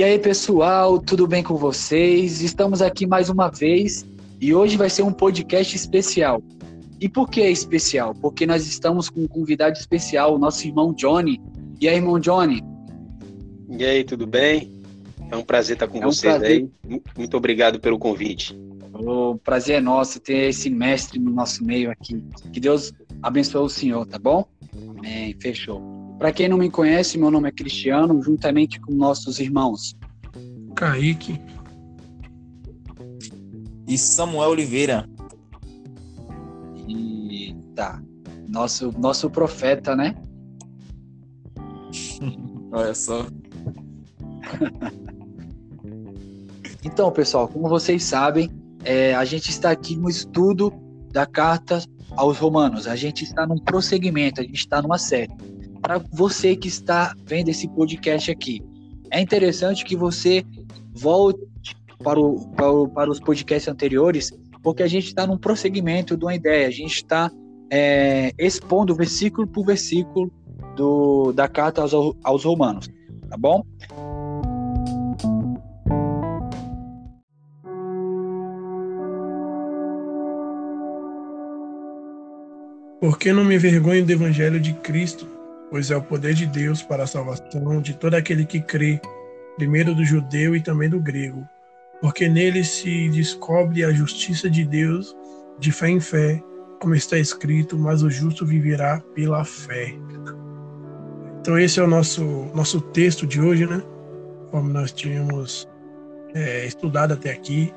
E aí, pessoal, tudo bem com vocês? Estamos aqui mais uma vez e hoje vai ser um podcast especial. E por que é especial? Porque nós estamos com um convidado especial, o nosso irmão Johnny. E aí, irmão Johnny? E aí, tudo bem? É um prazer estar com é um vocês prazer. aí. Muito obrigado pelo convite. O prazer é nosso ter esse mestre no nosso meio aqui. Que Deus abençoe o senhor, tá bom? Amém, fechou. Para quem não me conhece, meu nome é Cristiano, juntamente com nossos irmãos Kaique e Samuel Oliveira. E tá, nosso nosso profeta, né? Olha só. então, pessoal, como vocês sabem, é, a gente está aqui no estudo da carta aos Romanos. A gente está num prosseguimento, a gente está numa série para você que está vendo esse podcast aqui. É interessante que você volte para, o, para, o, para os podcasts anteriores, porque a gente está num prosseguimento de uma ideia, a gente está é, expondo versículo por versículo do, da carta aos, aos Romanos, tá bom? Porque não me envergonho do evangelho de Cristo, pois é o poder de Deus para a salvação de todo aquele que crê, primeiro do judeu e também do grego, porque nele se descobre a justiça de Deus de fé em fé, como está escrito, mas o justo viverá pela fé. Então esse é o nosso nosso texto de hoje, né? Como nós tínhamos é, estudado até aqui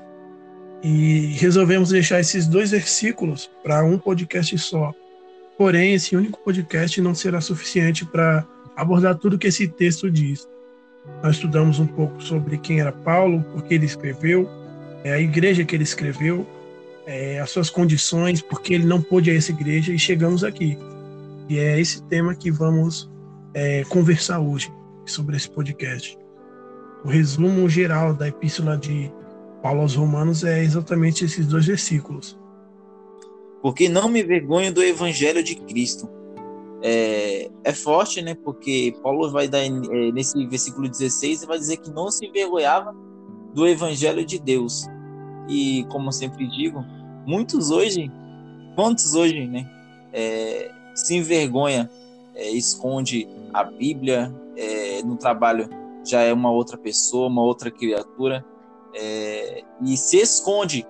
e resolvemos deixar esses dois versículos para um podcast só Porém, esse único podcast não será suficiente para abordar tudo que esse texto diz. Nós estudamos um pouco sobre quem era Paulo, por que ele escreveu, é, a igreja que ele escreveu, é, as suas condições, porque ele não pôde a essa igreja e chegamos aqui. E é esse tema que vamos é, conversar hoje sobre esse podcast. O resumo geral da epístola de Paulo aos Romanos é exatamente esses dois versículos porque não me vergonho do evangelho de Cristo. É, é forte, né? Porque Paulo vai dar é, nesse versículo 16 e vai dizer que não se envergonhava do evangelho de Deus. E como sempre digo, muitos hoje, quantos hoje, né? É, se envergonha, é, esconde a Bíblia é, no trabalho já é uma outra pessoa, uma outra criatura é, e se esconde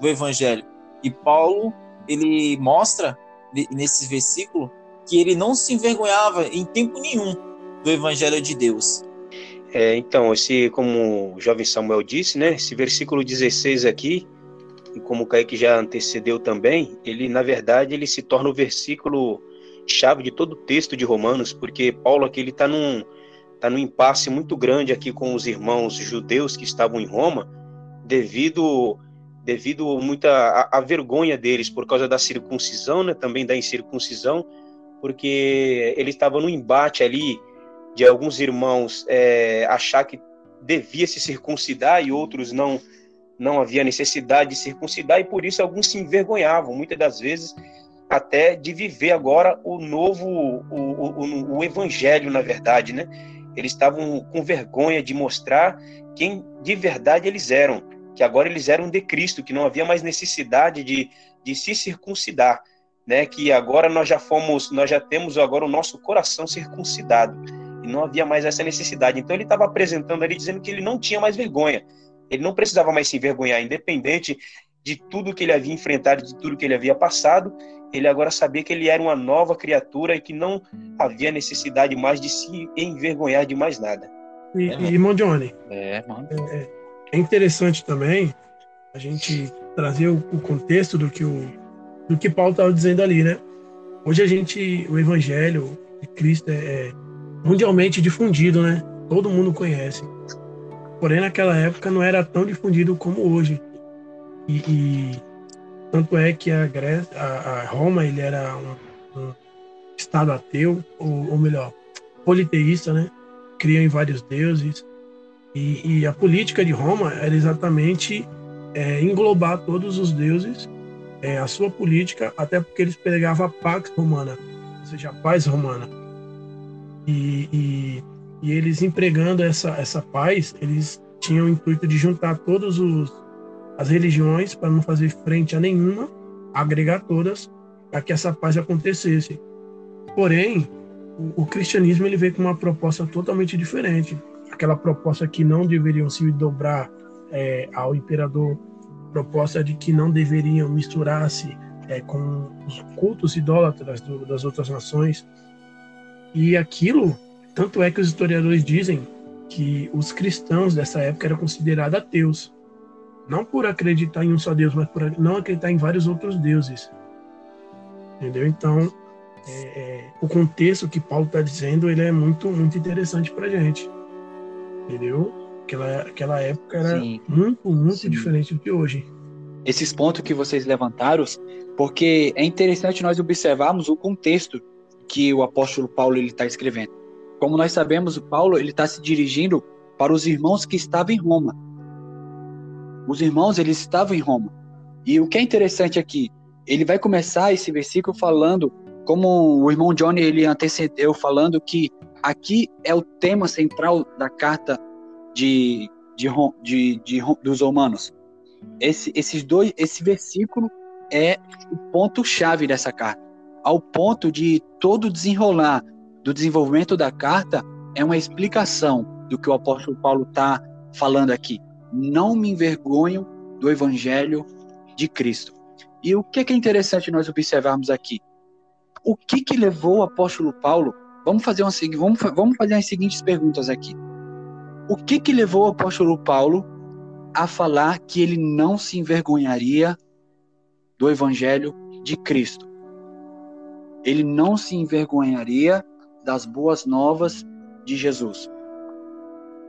do evangelho. E Paulo ele mostra nesse versículo que ele não se envergonhava em tempo nenhum do evangelho de Deus. É, então, esse, como o jovem Samuel disse, né, esse versículo 16 aqui, e como o Kaique já antecedeu também, ele, na verdade, ele se torna o versículo chave de todo o texto de Romanos, porque Paulo aqui está num, tá num impasse muito grande aqui com os irmãos judeus que estavam em Roma, devido devido muita a, a, vergonha deles por causa da circuncisão, né, também da incircuncisão, porque eles estavam no embate ali de alguns irmãos é, achar que devia se circuncidar e outros não não havia necessidade de circuncidar e por isso alguns se envergonhavam muitas das vezes até de viver agora o novo o, o, o evangelho na verdade né? Eles estavam com vergonha de mostrar quem de verdade eles eram que agora eles eram de Cristo, que não havia mais necessidade de, de se circuncidar, né? Que agora nós já fomos, nós já temos agora o nosso coração circuncidado e não havia mais essa necessidade. Então ele estava apresentando ali dizendo que ele não tinha mais vergonha, ele não precisava mais se envergonhar, independente de tudo que ele havia enfrentado, de tudo que ele havia passado, ele agora sabia que ele era uma nova criatura e que não havia necessidade mais de se envergonhar de mais nada. E, é, irmão Johnny, é, mano. É, é interessante também a gente trazer o, o contexto do que o do que Paulo estava dizendo ali, né? Hoje a gente, o Evangelho de Cristo é, é mundialmente difundido, né? Todo mundo conhece. Porém, naquela época não era tão difundido como hoje. E, e tanto é que a, Grécia, a, a Roma ele era um, um estado ateu, ou, ou melhor, politeísta, né? Criam em vários deuses. E, e a política de Roma era exatamente é, englobar todos os deuses, é, a sua política, até porque eles pregavam a pax romana, ou seja, a paz romana. E, e, E eles empregando essa, essa paz, eles tinham o intuito de juntar todas as religiões para não fazer frente a nenhuma, agregar todas para que essa paz acontecesse. Porém, o, o, cristianismo ele veio com uma proposta totalmente diferente. Aquela proposta que não deveriam se dobrar é, ao imperador, proposta de que não deveriam misturar-se é, com os cultos idólatras do, das outras nações. E aquilo, tanto é que os historiadores dizem que os cristãos dessa época eram considerados ateus, não por acreditar em um só Deus, mas por não acreditar em vários outros deuses. Entendeu? Então, é, é, o contexto que Paulo está dizendo, ele é muito, muito interessante para gente. Entendeu? Aquela, aquela época era Sim. muito, muito Sim. diferente do que hoje. Esses pontos que vocês levantaram, porque é interessante nós observarmos o contexto que o apóstolo Paulo está escrevendo. Como nós sabemos, o Paulo ele está se dirigindo para os irmãos que estavam em Roma. Os irmãos eles estavam em Roma. E o que é interessante aqui, ele vai começar esse versículo falando, como o irmão Johnny ele antecedeu falando que aqui é o tema central da carta de, de, de, de dos romanos. Esse, esses dois, esse versículo é o ponto chave dessa carta, ao ponto de todo desenrolar do desenvolvimento da carta é uma explicação do que o apóstolo Paulo está falando aqui. Não me envergonho do evangelho de Cristo. E o que é, que é interessante nós observarmos aqui? O que que levou o apóstolo Paulo? Vamos fazer uma vamos, vamos fazer as seguintes perguntas aqui. O que que levou o apóstolo Paulo a falar que ele não se envergonharia do evangelho de Cristo? Ele não se envergonharia das boas novas de Jesus.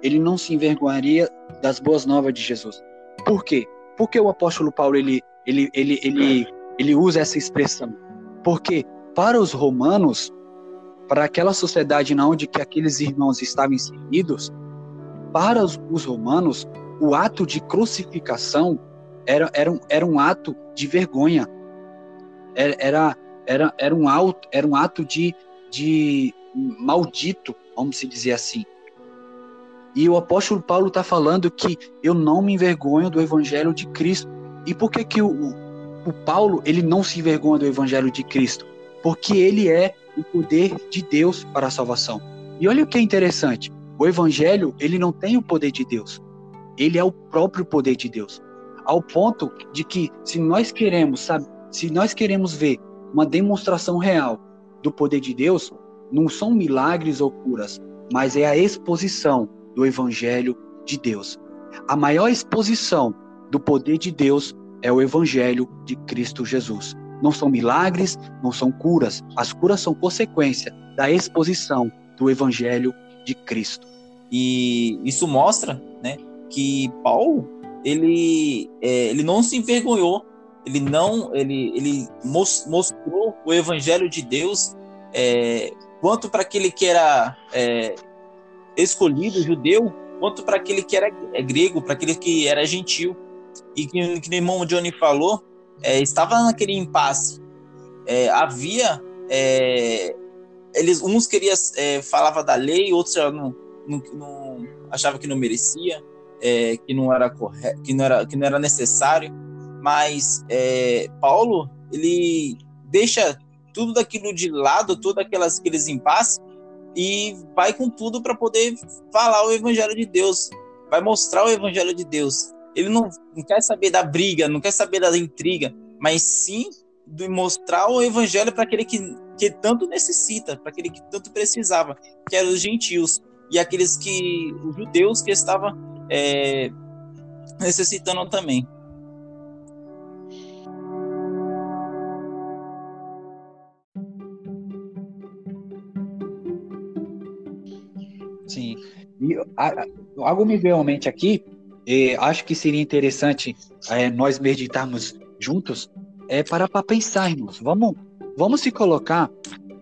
Ele não se envergonharia das boas novas de Jesus. Por quê? Porque o apóstolo Paulo ele, ele, ele, ele, ele usa essa expressão? Porque para os romanos, para aquela sociedade na onde que aqueles irmãos estavam inseridos, para os, os romanos, o ato de crucificação era, era, um, era um ato de vergonha. Era, era, era, um, ato, era um ato de, de maldito, vamos dizer assim. E o apóstolo Paulo está falando que eu não me envergonho do evangelho de Cristo. E por que, que o, o Paulo ele não se envergonha do evangelho de Cristo? Porque ele é o poder de Deus para a salvação. E olha o que é interessante. O evangelho, ele não tem o poder de Deus. Ele é o próprio poder de Deus. Ao ponto de que se nós queremos, sabe, se nós queremos ver uma demonstração real do poder de Deus, não são milagres ou curas, mas é a exposição do Evangelho de Deus. A maior exposição do poder de Deus é o Evangelho de Cristo Jesus. Não são milagres, não são curas. As curas são consequência da exposição do Evangelho de Cristo. E isso mostra, né, que Paulo ele é, ele não se envergonhou, ele não ele ele mostrou o Evangelho de Deus é, quanto para aquele que era é, escolhido, judeu, quanto para aquele que era é, grego, para aquele que era gentil. E que, que o irmão Johnny falou, é, estava naquele impasse. É, havia. É, eles, uns queriam é, falava da lei, outros não, não, não achava que não merecia, é, que não era que não era, que não era necessário. Mas Paulo ele deixa tudo daquilo de lado, todos aquelas, aqueles impasses, e vai com tudo para poder falar o evangelho de Deus, vai mostrar o evangelho de Deus. Ele não, não quer saber da briga, não quer saber da intriga, mas sim de mostrar o evangelho para aquele que, que tanto necessita, para aquele que tanto precisava, que eram os gentios e aqueles que os judeus que estavam é, necessitando também. Sim. E a, algo me veio à mente aqui, e acho que seria interessante é, nós meditarmos juntos, é para, para pensar, irmãos. Vamos, vamos se colocar,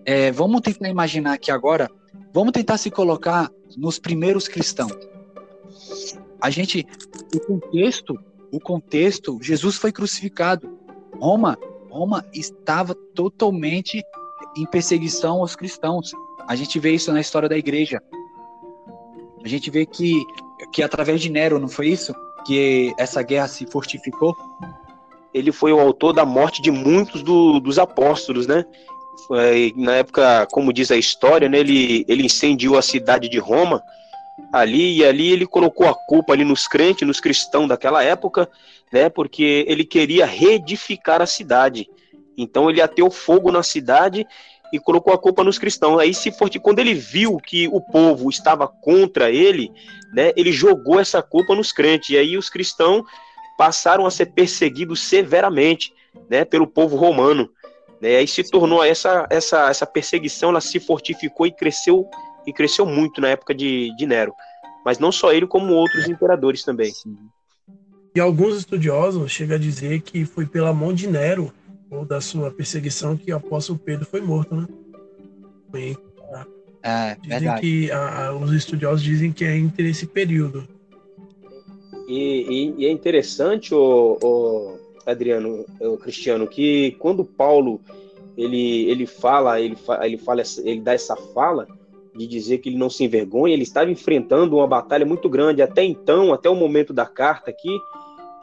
é, vamos tentar imaginar aqui agora, vamos tentar se colocar nos primeiros cristãos. A gente, o contexto, o contexto, Jesus foi crucificado. Roma, Roma estava totalmente em perseguição aos cristãos. A gente vê isso na história da igreja. A gente vê que, que através de Nero, não foi isso? Que essa guerra se fortificou? Ele foi o autor da morte de muitos do, dos apóstolos, né? Foi, na época, como diz a história, né, ele, ele incendiou a cidade de Roma ali e ali ele colocou a culpa ali nos crentes, nos cristãos daquela época, né? Porque ele queria reedificar a cidade. Então ele ateu fogo na cidade e colocou a culpa nos cristãos. Aí se for quando ele viu que o povo estava contra ele, né, ele jogou essa culpa nos crentes. E aí os cristãos passaram a ser perseguidos severamente, né, pelo povo romano. Né, aí se tornou essa essa essa perseguição, ela se fortificou e cresceu e cresceu muito na época de, de Nero. Mas não só ele, como outros imperadores também. Sim. E alguns estudiosos chegam a dizer que foi pela mão de Nero ou da sua perseguição que o apóstolo Pedro foi morto, né? Foi, é, dizem verdade. que a, a, os estudiosos dizem que é entre esse período. E, e, e é interessante, o, o Adriano, o Cristiano, que quando Paulo ele, ele fala, ele, ele fala, ele dá essa fala de dizer que ele não se envergonha, ele estava enfrentando uma batalha muito grande até então, até o momento da carta aqui,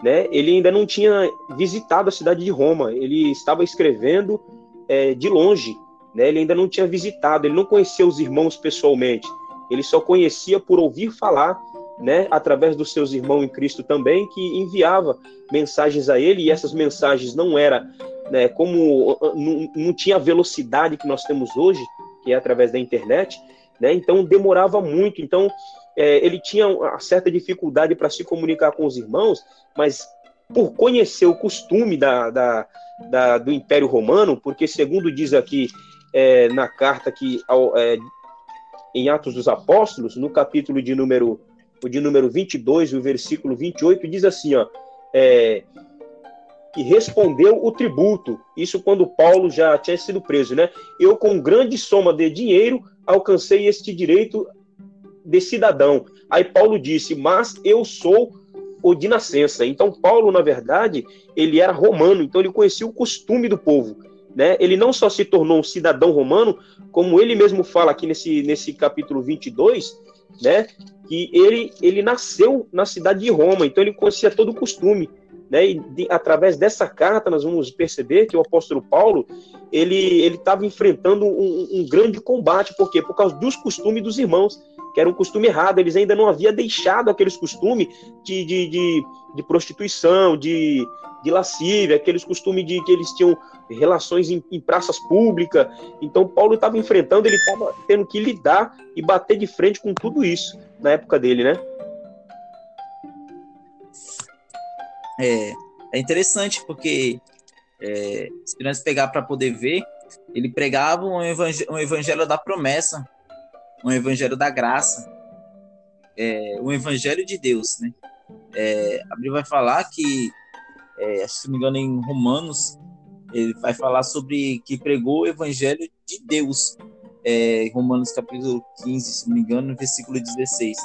né, ele ainda não tinha visitado a cidade de Roma, ele estava escrevendo é, de longe, né, ele ainda não tinha visitado, ele não conhecia os irmãos pessoalmente, ele só conhecia por ouvir falar, né, através dos seus irmãos em Cristo também, que enviava mensagens a ele, e essas mensagens não era né, como não, não tinha a velocidade que nós temos hoje, que é através da internet, né, então demorava muito, então é, ele tinha uma certa dificuldade para se comunicar com os irmãos, mas por conhecer o costume da, da, da do Império Romano, porque segundo diz aqui é, na carta que ao, é, em Atos dos Apóstolos, no capítulo de número de número 22, o versículo 28, diz assim, ó, é, que respondeu o tributo, isso quando Paulo já tinha sido preso, né? Eu com grande soma de dinheiro alcancei este direito de cidadão. Aí Paulo disse: Mas eu sou o de nascença. Então, Paulo, na verdade, ele era romano, então ele conhecia o costume do povo. Né? Ele não só se tornou um cidadão romano, como ele mesmo fala aqui nesse, nesse capítulo 22, né? que ele, ele nasceu na cidade de Roma, então ele conhecia todo o costume. Né? E de, através dessa carta nós vamos perceber que o apóstolo Paulo ele estava enfrentando um, um, grande combate, por quê? Por causa dos costumes dos irmãos que era um costume errado, eles ainda não haviam deixado aqueles costumes de, de, de, de prostituição, de, de lascívia, aqueles costumes de que eles tinham relações em, em praças públicas. Então, Paulo estava enfrentando, ele estava tendo que lidar e bater de frente com tudo isso na época dele, né? É, é interessante porque é, se nós pegar para poder ver, ele pregava um evangelho, um evangelho da promessa, um evangelho da graça, é, um evangelho de Deus, né? É, a Bíblia vai falar que, é, se não me engano, em Romanos, ele vai falar sobre que pregou o evangelho de Deus, é, Romanos capítulo 15, se não me engano, versículo 16.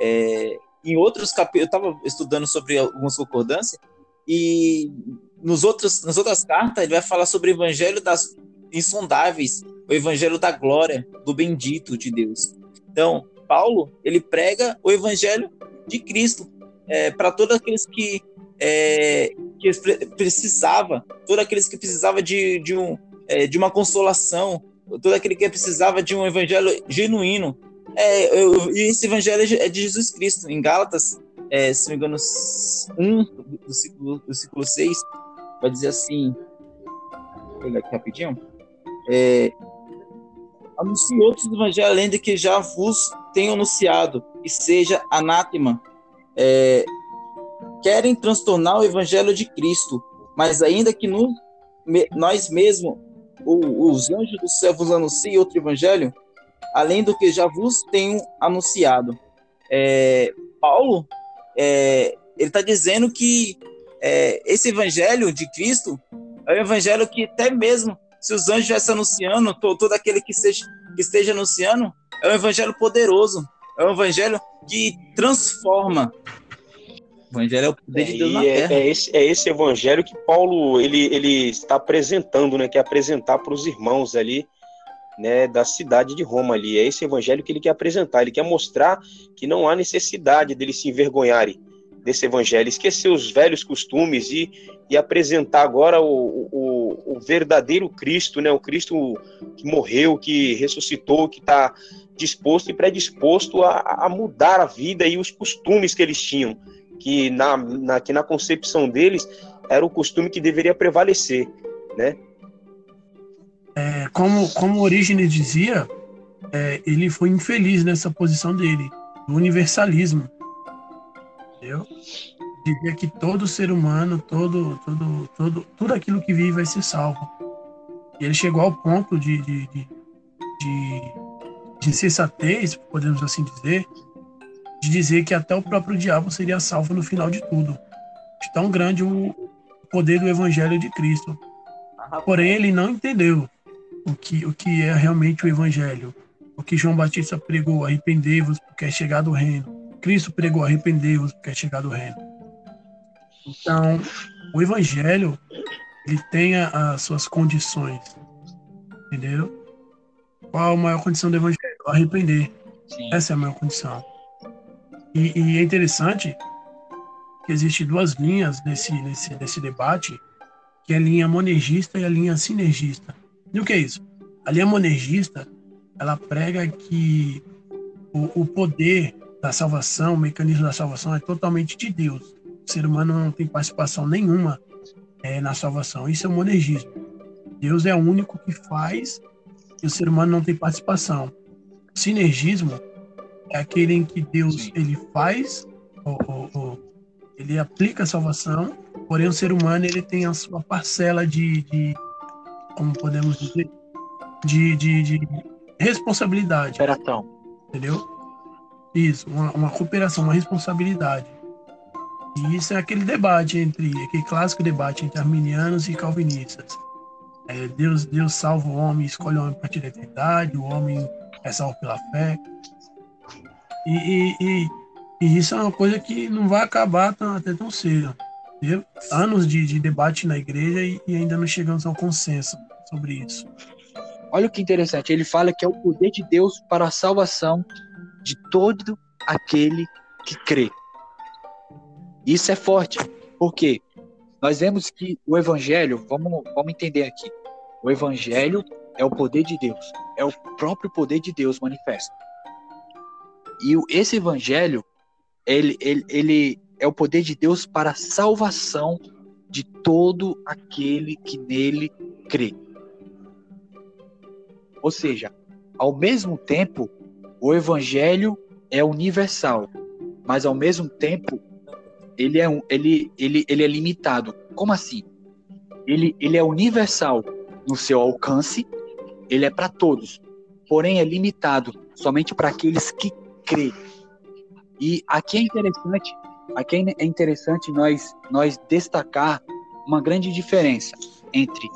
É, em outros capítulos, eu estava estudando sobre algumas concordâncias, e nos outros, nas outras cartas ele vai falar sobre o evangelho das insondáveis, o evangelho da glória, do bendito de Deus. Então, Paulo, ele prega o evangelho de Cristo é, para todos aqueles que, é, que precisava, todos aqueles que precisava de, de, um, é, de uma consolação, todo aquele que precisava de um evangelho genuíno. É, eu, e esse evangelho é de Jesus Cristo. Em Gálatas, é, se não me engano, 1 do ciclo, do ciclo 6, vai dizer assim. Vou pegar aqui rapidinho é, anuncie outros evangelhos além de que já vos tenho anunciado, e seja anátema. É, querem transtornar o evangelho de Cristo, mas ainda que no, me, nós mesmos, os anjos do céu vos anunciem outro evangelho, além do que já vos tenho anunciado. É, Paulo, é, ele está dizendo que é, esse evangelho de Cristo é um evangelho que até mesmo se os anjos estivessem anunciando, todo aquele que, seja, que esteja anunciando, é um evangelho poderoso, é um evangelho que transforma. O evangelho é o poder é, de Deus na é, terra. É esse, é esse evangelho que Paulo ele, ele está apresentando, né? Que é apresentar para os irmãos ali né, da cidade de Roma ali. É esse evangelho que ele quer apresentar. Ele quer mostrar que não há necessidade deles se envergonharem desse evangelho, esquecer os velhos costumes e, e apresentar agora o, o, o verdadeiro Cristo, né, o Cristo que morreu, que ressuscitou, que está disposto e predisposto a, a mudar a vida e os costumes que eles tinham, que na, na, que na concepção deles era o costume que deveria prevalecer, né? É, como, como Orígenes dizia, é, ele foi infeliz nessa posição dele, do universalismo. Entendeu? Dizia que todo ser humano, todo, todo, todo, tudo aquilo que vive vai ser salvo. E ele chegou ao ponto de, de, de, de, de insensatez, podemos assim dizer, de dizer que até o próprio diabo seria salvo no final de tudo. De tão grande o poder do evangelho de Cristo. Porém, ele não entendeu o que, o que é realmente o Evangelho. O que João Batista pregou, arrependei-vos porque é chegado o reino. Cristo pregou, arrependei-vos porque é chegado o reino. Então, o Evangelho, ele tem as suas condições. Entendeu? Qual a maior condição do Evangelho? Arrepender. Sim. Essa é a maior condição. E, e é interessante que existem duas linhas nesse, nesse, nesse debate, que é a linha monergista e a linha sinergista. E o que é isso? A linha monergista, ela prega que o, o poder da salvação, o mecanismo da salvação é totalmente de Deus. O ser humano não tem participação nenhuma é, na salvação. Isso é o monergismo. Deus é o único que faz e o ser humano não tem participação. Sinergismo é aquele em que Deus ele faz, ou, ou, ou, ele aplica a salvação, porém o ser humano ele tem a sua parcela de, de como podemos dizer, de, de, de responsabilidade. Cooperação. Entendeu? Isso, uma, uma cooperação, uma responsabilidade. E isso é aquele debate entre, aquele clássico debate entre arminianos e calvinistas. É, Deus, Deus salva o homem, escolhe o homem para a eternidade, o homem é salvo pela fé. E, e, e, e, isso é uma coisa que não vai acabar tão, até tão cedo anos de, de debate na igreja e, e ainda não chegamos ao consenso sobre isso. Olha que interessante, ele fala que é o poder de Deus para a salvação de todo aquele que crê. Isso é forte, porque nós vemos que o evangelho, vamos, vamos entender aqui, o evangelho é o poder de Deus, é o próprio poder de Deus manifesto. E esse evangelho, ele, ele, ele, é o poder de Deus para a salvação de todo aquele que nele crê. Ou seja, ao mesmo tempo, o evangelho é universal, mas ao mesmo tempo ele é, ele, ele, ele é limitado. Como assim? Ele, ele é universal no seu alcance, ele é para todos, porém é limitado somente para aqueles que crê. E aqui é interessante Aqui é interessante nós, nós destacar uma grande diferença entre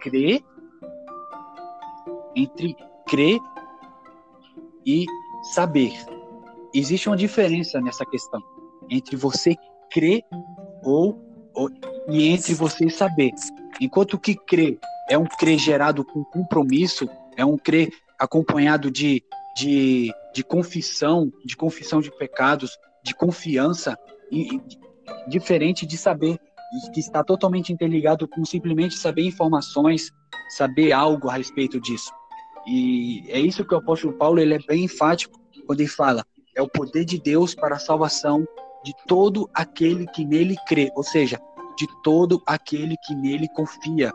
crer, entre crer e saber. Existe uma diferença nessa questão entre você crer ou, ou e entre você saber. Enquanto que crer é um crer gerado com compromisso, é um crer acompanhado de, de, de confissão, de confissão de pecados, de confiança e, diferente de saber que está totalmente interligado com simplesmente saber informações, saber algo a respeito disso. E é isso que o apóstolo Paulo ele é bem enfático quando ele fala: é o poder de Deus para a salvação de todo aquele que nele crê, ou seja, de todo aquele que nele confia.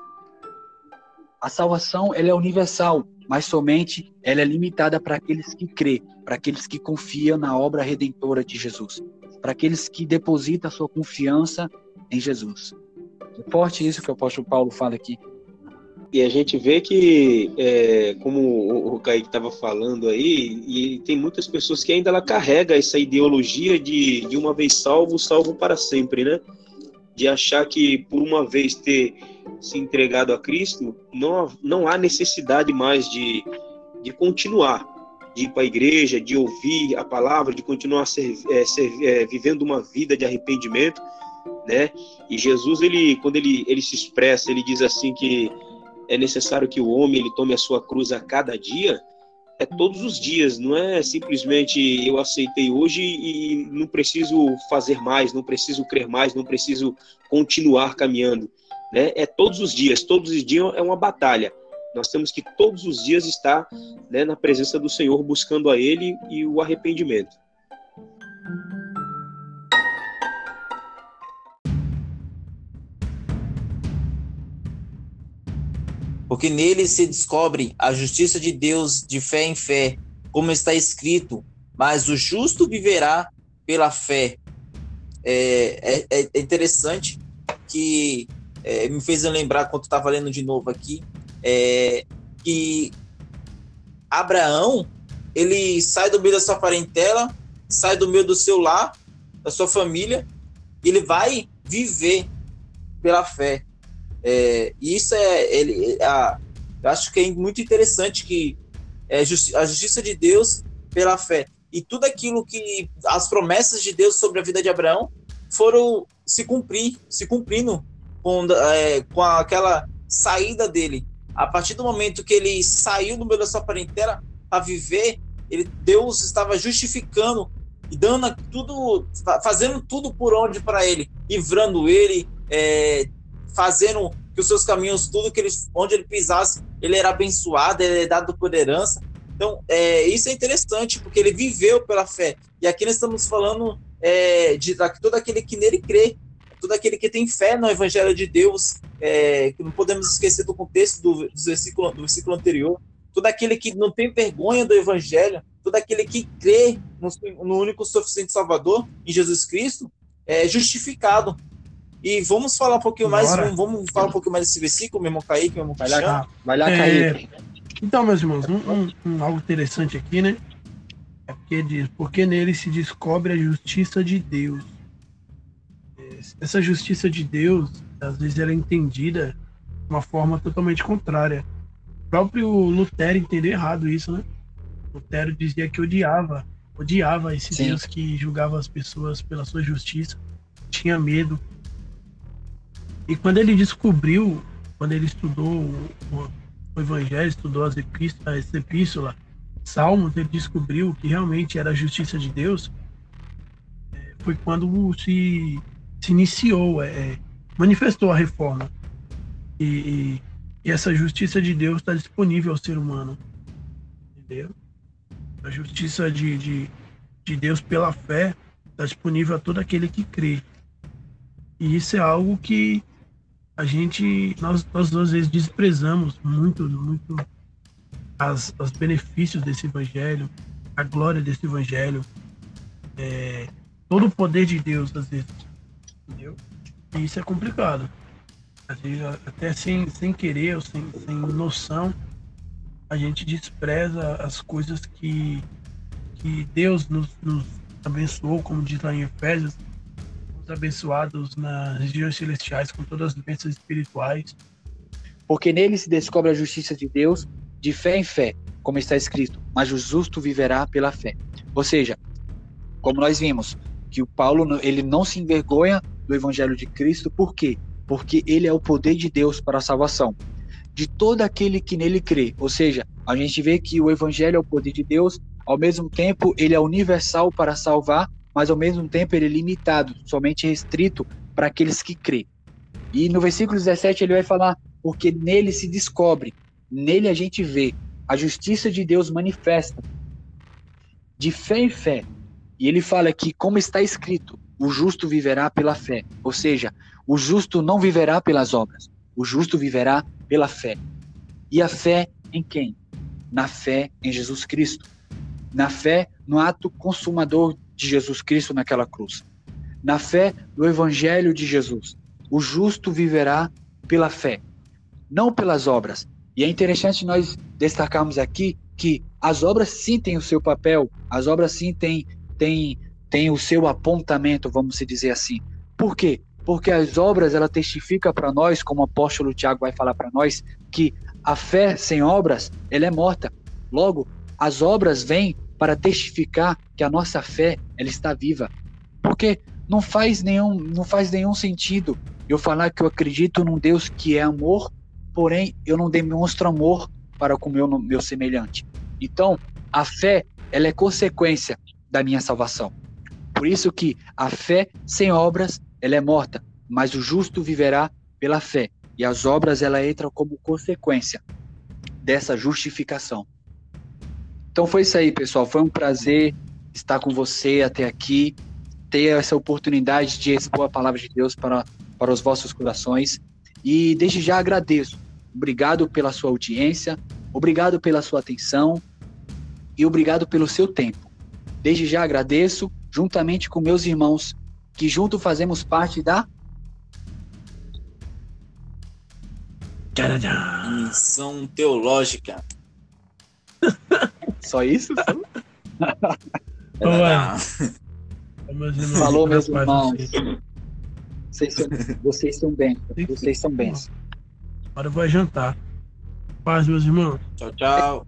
A salvação ela é universal, mas somente ela é limitada para aqueles que crê, para aqueles que confiam na obra redentora de Jesus, para aqueles que depositam sua confiança em Jesus. É forte isso que o apóstolo Paulo fala aqui. E a gente vê que, é, como o Kaique estava falando aí, e tem muitas pessoas que ainda ela carrega essa ideologia de, de uma vez salvo, salvo para sempre, né? De achar que por uma vez ter se entregado a Cristo, não, não há necessidade mais de, de continuar, de ir para a igreja, de ouvir a palavra, de continuar ser, é, ser, é, vivendo uma vida de arrependimento, né? E Jesus, ele, quando ele, ele se expressa, ele diz assim que é necessário que o homem ele tome a sua cruz a cada dia, é todos os dias, não é simplesmente eu aceitei hoje e não preciso fazer mais, não preciso crer mais, não preciso continuar caminhando. Né? É todos os dias, todos os dias é uma batalha. Nós temos que todos os dias estar né, na presença do Senhor, buscando a Ele e o arrependimento. Porque nele se descobre a justiça de Deus de fé em fé, como está escrito, mas o justo viverá pela fé. É, é, é interessante que é, me fez lembrar, quando estava lendo de novo aqui, é, que Abraão, ele sai do meio da sua parentela, sai do meio do seu lar, da sua família, ele vai viver pela fé. É, isso é, ele, a, eu acho que é muito interessante que é justi a justiça de Deus pela fé e tudo aquilo que as promessas de Deus sobre a vida de Abraão foram se cumprir, se cumprindo com, é, com aquela saída dele. A partir do momento que ele saiu do meio da sua parentela para viver, ele, Deus estava justificando e dando tudo, fazendo tudo por onde para ele, livrando ele, é, fazendo que os seus caminhos, tudo que ele, onde ele pisasse, ele era abençoado, ele era dado por herança. Então, é, isso é interessante, porque ele viveu pela fé. E aqui nós estamos falando é, de, de todo aquele que nele crê, todo aquele que tem fé no Evangelho de Deus, é, que não podemos esquecer do contexto do, do, versículo, do versículo anterior, todo aquele que não tem vergonha do Evangelho, todo aquele que crê no, no único suficiente Salvador, em Jesus Cristo, é justificado. E vamos falar um pouquinho mais, vamos, vamos, falar um pouquinho mais desse versículo, meu irmão Kaique, meu irmão Vai lá, vai lá é, Kaique. Então, meus irmãos, um, um, um, algo interessante aqui, né? É porque diz, porque nele se descobre a justiça de Deus. Essa justiça de Deus, às vezes, era é entendida de uma forma totalmente contrária. O próprio Lutero entendeu errado isso, né? Lutero dizia que odiava, odiava esse Sim. Deus que julgava as pessoas pela sua justiça, tinha medo e quando ele descobriu, quando ele estudou o, o Evangelho, estudou as epístolas, as epístolas, Salmos, ele descobriu que realmente era a justiça de Deus. É, foi quando se, se iniciou, é, é manifestou a reforma. E, e, essa justiça de Deus está disponível ao ser humano. Entendeu? A justiça de, de, de Deus pela fé está disponível a todo aquele que crê. E isso é algo que a gente, nós, nós às vezes desprezamos muito, muito as, os benefícios desse evangelho, a glória desse evangelho, é, todo o poder de Deus, às vezes, entendeu? E isso é complicado. Às vezes, até sem, sem querer ou sem, sem noção, a gente despreza as coisas que, que Deus nos, nos abençoou, como diz lá em Efésios, abençoados nas regiões celestiais com todas as bênçãos espirituais. Porque nele se descobre a justiça de Deus de fé em fé, como está escrito, mas o justo viverá pela fé. Ou seja, como nós vimos, que o Paulo ele não se envergonha do evangelho de Cristo, por quê? Porque ele é o poder de Deus para a salvação de todo aquele que nele crê. Ou seja, a gente vê que o evangelho é o poder de Deus, ao mesmo tempo ele é universal para salvar mas ao mesmo tempo ele é limitado, somente restrito para aqueles que crê. E no versículo 17 ele vai falar: porque nele se descobre, nele a gente vê, a justiça de Deus manifesta, de fé em fé. E ele fala que, como está escrito, o justo viverá pela fé. Ou seja, o justo não viverá pelas obras, o justo viverá pela fé. E a fé em quem? Na fé em Jesus Cristo. Na fé no ato consumador de Jesus Cristo naquela cruz. Na fé do Evangelho de Jesus. O justo viverá pela fé, não pelas obras. E é interessante nós destacarmos aqui que as obras sim têm o seu papel, as obras sim têm, têm, têm o seu apontamento, vamos dizer assim. Por quê? Porque as obras ela testifica para nós, como o apóstolo Tiago vai falar para nós, que a fé sem obras ela é morta. Logo, as obras vêm para testificar que a nossa fé ela está viva. Porque não faz nenhum, não faz nenhum sentido eu falar que eu acredito num Deus que é amor, porém eu não demonstro amor para com o meu, meu semelhante. Então, a fé, ela é consequência da minha salvação. Por isso que a fé sem obras, ela é morta, mas o justo viverá pela fé. E as obras, ela entram como consequência dessa justificação. Então foi isso aí, pessoal. Foi um prazer estar com você até aqui, ter essa oportunidade de expor a palavra de Deus para, para os vossos corações. E desde já agradeço. Obrigado pela sua audiência, obrigado pela sua atenção e obrigado pelo seu tempo. Desde já agradeço, juntamente com meus irmãos, que junto fazemos parte da Missão teológica. Só isso? Boa. Falou, meus irmãos. Vocês são, vocês são bem. Vocês são bens. Agora eu vou jantar. Paz, meus irmãos. Tchau, tchau.